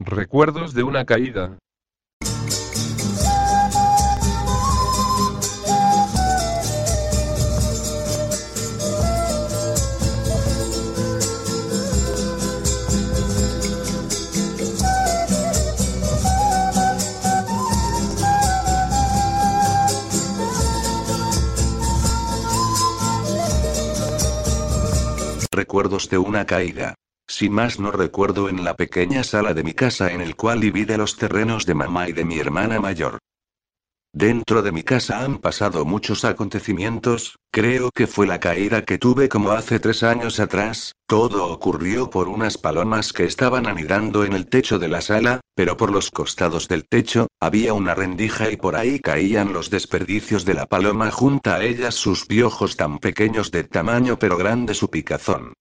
Recuerdos de una caída. Recuerdos de una caída. Si más no recuerdo en la pequeña sala de mi casa en el cual divide los terrenos de mamá y de mi hermana mayor. Dentro de mi casa han pasado muchos acontecimientos, creo que fue la caída que tuve como hace tres años atrás, todo ocurrió por unas palomas que estaban anidando en el techo de la sala, pero por los costados del techo, había una rendija y por ahí caían los desperdicios de la paloma junto a ellas sus piojos tan pequeños de tamaño pero grande su picazón.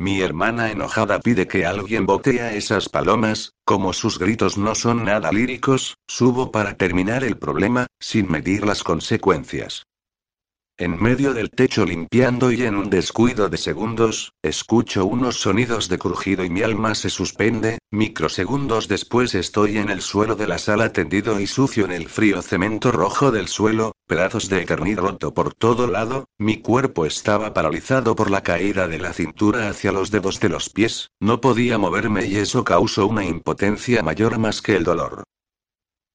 Mi hermana enojada pide que alguien bote a esas palomas, como sus gritos no son nada líricos, subo para terminar el problema, sin medir las consecuencias. En medio del techo limpiando y en un descuido de segundos, escucho unos sonidos de crujido y mi alma se suspende, microsegundos después estoy en el suelo de la sala tendido y sucio en el frío cemento rojo del suelo, pedazos de eternidad roto por todo lado, mi cuerpo estaba paralizado por la caída de la cintura hacia los dedos de los pies, no podía moverme y eso causó una impotencia mayor más que el dolor.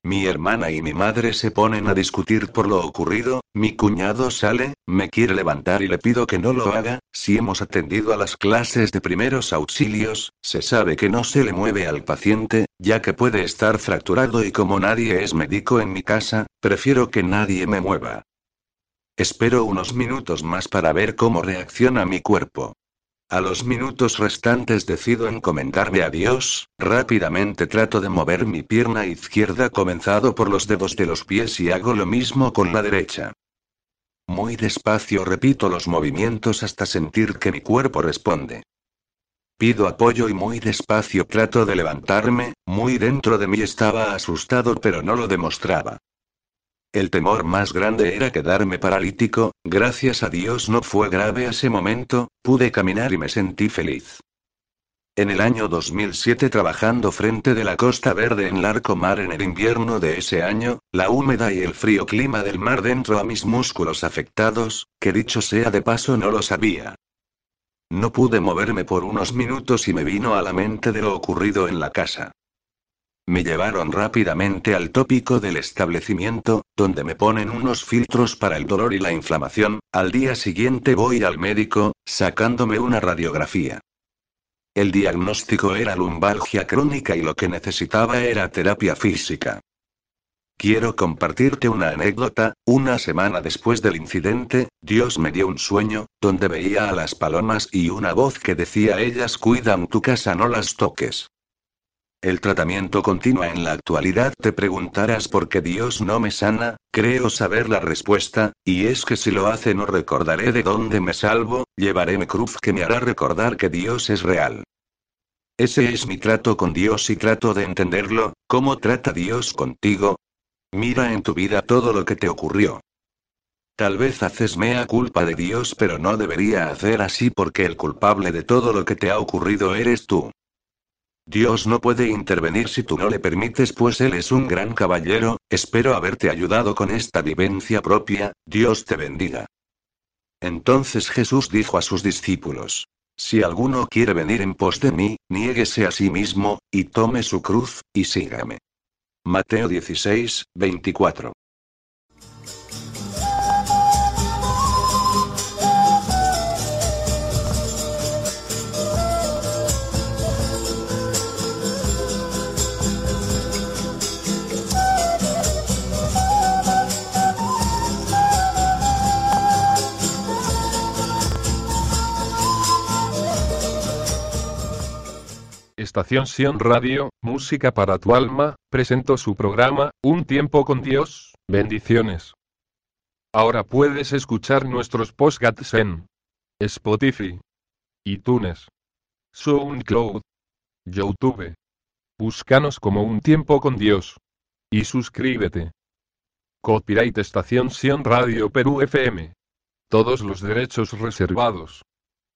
Mi hermana y mi madre se ponen a discutir por lo ocurrido, mi cuñado sale, me quiere levantar y le pido que no lo haga, si hemos atendido a las clases de primeros auxilios, se sabe que no se le mueve al paciente, ya que puede estar fracturado y como nadie es médico en mi casa, prefiero que nadie me mueva. Espero unos minutos más para ver cómo reacciona mi cuerpo. A los minutos restantes decido encomendarme a Dios, rápidamente trato de mover mi pierna izquierda comenzado por los dedos de los pies y hago lo mismo con la derecha. Muy despacio repito los movimientos hasta sentir que mi cuerpo responde. Pido apoyo y muy despacio trato de levantarme, muy dentro de mí estaba asustado pero no lo demostraba. El temor más grande era quedarme paralítico, gracias a Dios no fue grave ese momento, pude caminar y me sentí feliz. En el año 2007 trabajando frente de la Costa Verde en Larco Mar en el invierno de ese año, la húmeda y el frío clima del mar dentro a mis músculos afectados, que dicho sea de paso no lo sabía. No pude moverme por unos minutos y me vino a la mente de lo ocurrido en la casa. Me llevaron rápidamente al tópico del establecimiento, donde me ponen unos filtros para el dolor y la inflamación, al día siguiente voy al médico, sacándome una radiografía. El diagnóstico era lumbalgia crónica y lo que necesitaba era terapia física. Quiero compartirte una anécdota, una semana después del incidente, Dios me dio un sueño, donde veía a las palomas y una voz que decía ellas cuidan tu casa no las toques. El tratamiento continúa en la actualidad. Te preguntarás por qué Dios no me sana, creo saber la respuesta, y es que si lo hace no recordaré de dónde me salvo, llevaré mi cruz que me hará recordar que Dios es real. Ese es mi trato con Dios y trato de entenderlo, ¿cómo trata Dios contigo? Mira en tu vida todo lo que te ocurrió. Tal vez haces mea culpa de Dios pero no debería hacer así porque el culpable de todo lo que te ha ocurrido eres tú. Dios no puede intervenir si tú no le permites, pues Él es un gran caballero, espero haberte ayudado con esta vivencia propia, Dios te bendiga. Entonces Jesús dijo a sus discípulos, Si alguno quiere venir en pos de mí, niéguese a sí mismo, y tome su cruz, y sígame. Mateo 16, 24. Estación Sion Radio, Música para tu alma, presentó su programa, Un tiempo con Dios, bendiciones. Ahora puedes escuchar nuestros podcasts en Spotify, iTunes, SoundCloud, YouTube. Búscanos como un tiempo con Dios. Y suscríbete. Copyright Estación Sion Radio Perú FM. Todos los derechos reservados.